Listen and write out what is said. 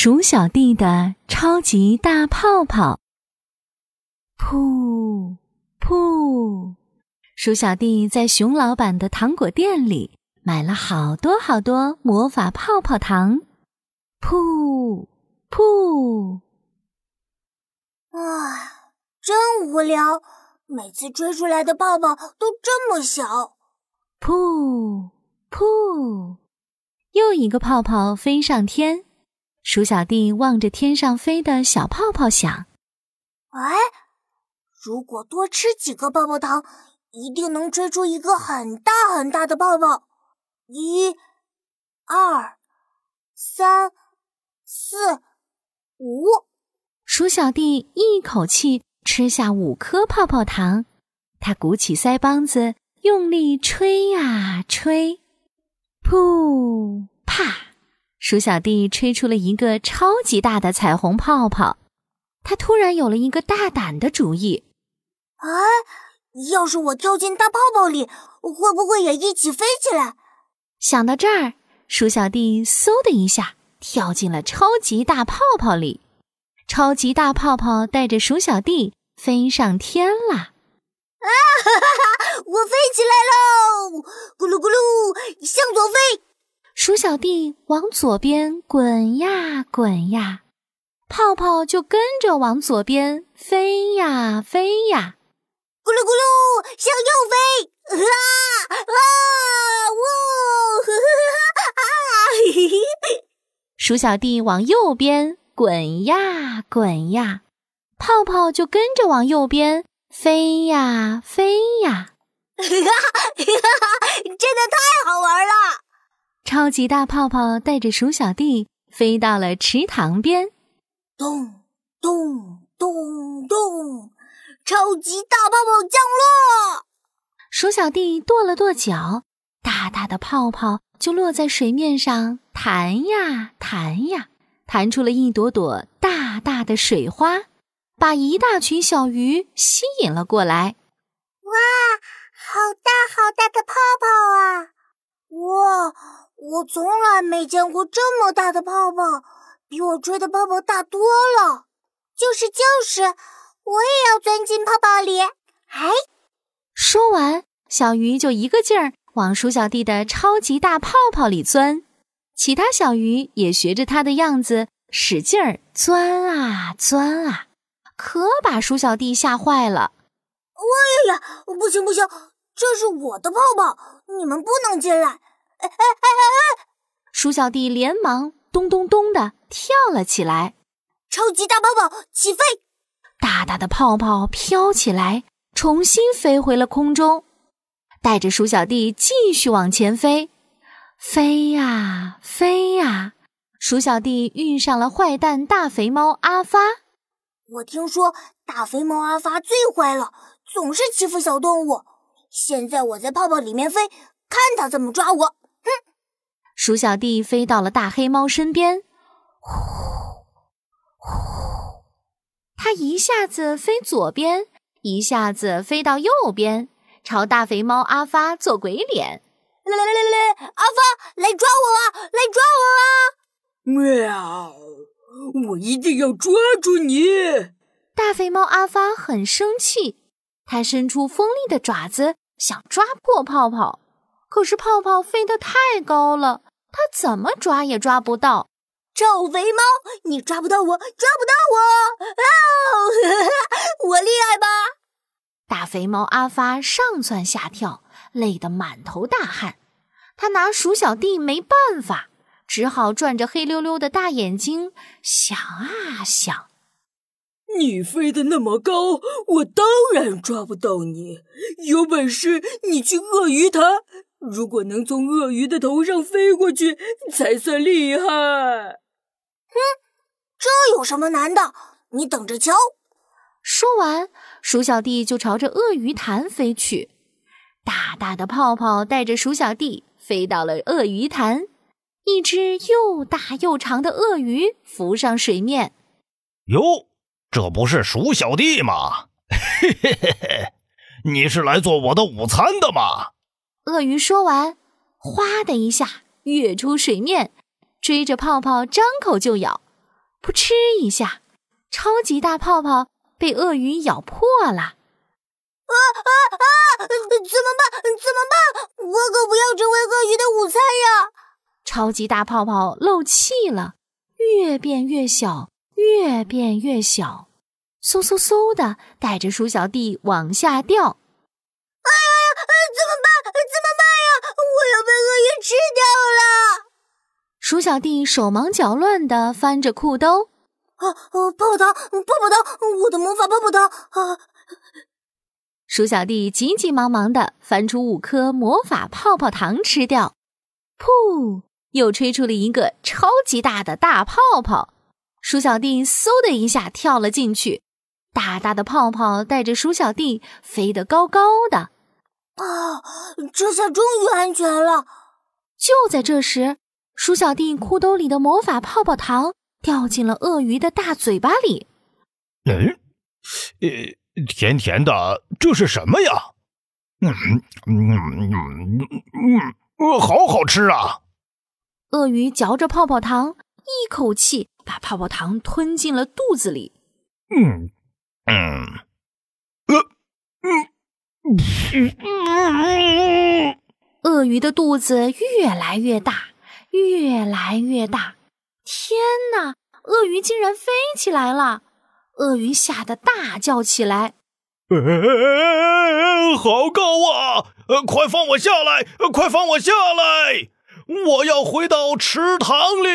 鼠小弟的超级大泡泡，噗噗！鼠小弟在熊老板的糖果店里买了好多好多魔法泡泡糖，噗噗！啊，真无聊！每次吹出来的泡泡都这么小，噗噗！又一个泡泡飞上天。鼠小弟望着天上飞的小泡泡，想：“哎，如果多吃几个泡泡糖，一定能吹出一个很大很大的泡泡。一、二、三、四、五。”鼠小弟一口气吃下五颗泡泡糖，他鼓起腮帮子，用力吹呀吹，噗啪。鼠小弟吹出了一个超级大的彩虹泡泡，他突然有了一个大胆的主意。哎，要是我跳进大泡泡里，会不会也一起飞起来？想到这儿，鼠小弟嗖的一下跳进了超级大泡泡里，超级大泡泡带着鼠小弟飞上天啦。啊哈哈哈！我飞起来喽！咕噜咕噜，向左飞。鼠小弟往左边滚呀滚呀，泡泡就跟着往左边飞呀飞呀，咕噜咕噜向右飞，啊啊呜！啊嘿嘿！鼠小弟往右边滚呀滚呀，泡泡就跟着往右边飞呀飞呀，哈哈哈！真的太好玩了。超级大泡泡带着鼠小弟飞到了池塘边，咚咚咚咚，超级大泡泡降落。鼠小弟跺了跺脚，大大的泡泡就落在水面上，弹呀弹呀，弹出了一朵朵大大的水花，把一大群小鱼吸引了过来。哇，好大好大的泡泡啊！哇！我从来没见过这么大的泡泡，比我吹的泡泡大多了。就是就是，我也要钻进泡泡里。哎，说完，小鱼就一个劲儿往鼠小弟的超级大泡泡里钻，其他小鱼也学着它的样子使劲儿钻啊钻啊，可把鼠小弟吓坏了。哎呀呀，不行不行，这是我的泡泡，你们不能进来。哎哎哎哎！鼠小弟连忙咚咚咚的跳了起来，超级大泡泡起飞，大大的泡泡飘起来，重新飞回了空中，带着鼠小弟继续往前飞，飞呀飞呀！鼠小弟遇上了坏蛋大肥猫阿发。我听说大肥猫阿发最坏了，总是欺负小动物。现在我在泡泡里面飞，看他怎么抓我！鼠小弟飞到了大黑猫身边，呼呼，它一下子飞左边，一下子飞到右边，朝大肥猫阿发做鬼脸。来来来来来，阿发，来抓我啊！来抓我啊！喵！我一定要抓住你！大肥猫阿发很生气，它伸出锋利的爪子想抓破泡泡，可是泡泡飞得太高了。它怎么抓也抓不到，臭肥猫，你抓不到我，抓不到我！啊，我厉害吧？大肥猫阿发上蹿下跳，累得满头大汗。他拿鼠小弟没办法，只好转着黑溜溜的大眼睛想啊想。你飞得那么高，我当然抓不到你。有本事你去鳄鱼潭。如果能从鳄鱼的头上飞过去，才算厉害。哼，这有什么难的？你等着瞧！说完，鼠小弟就朝着鳄鱼潭飞去。大大的泡泡带着鼠小弟飞到了鳄鱼潭，一只又大又长的鳄鱼浮上水面。哟，这不是鼠小弟吗？嘿嘿嘿嘿，你是来做我的午餐的吗？鳄鱼说完，哗的一下跃出水面，追着泡泡张口就咬。噗嗤一下，超级大泡泡被鳄鱼咬破了！啊啊啊！怎么办？怎么办？我可不要成为鳄鱼的午餐呀！超级大泡泡漏气了，越变越小，越变越小，嗖嗖嗖的带着鼠小弟往下掉。哎呀，怎么办？怎么办呀？我要被鳄鱼吃掉了！鼠小弟手忙脚乱的翻着裤兜。啊啊！泡泡糖，泡泡糖，我的魔法泡泡糖！啊！鼠小弟急急忙忙的翻出五颗魔法泡泡糖吃掉，噗！又吹出了一个超级大的大泡泡，鼠小弟嗖的一下跳了进去，大大的泡泡带着鼠小弟飞得高高的。啊，这下终于安全了！就在这时，鼠小弟裤兜里的魔法泡泡糖掉进了鳄鱼的大嘴巴里。嗯，呃，甜甜的，这是什么呀？嗯嗯嗯嗯嗯，好好吃啊！鳄鱼嚼着泡泡糖，一口气把泡泡糖吞进了肚子里。嗯嗯，呃嗯嗯，鳄鱼的肚子越来越大，越来越大。天哪！鳄鱼竟然飞起来了！鳄鱼吓得大叫起来：“好高啊！快放我下来！快放我下来！”我要回到池塘里。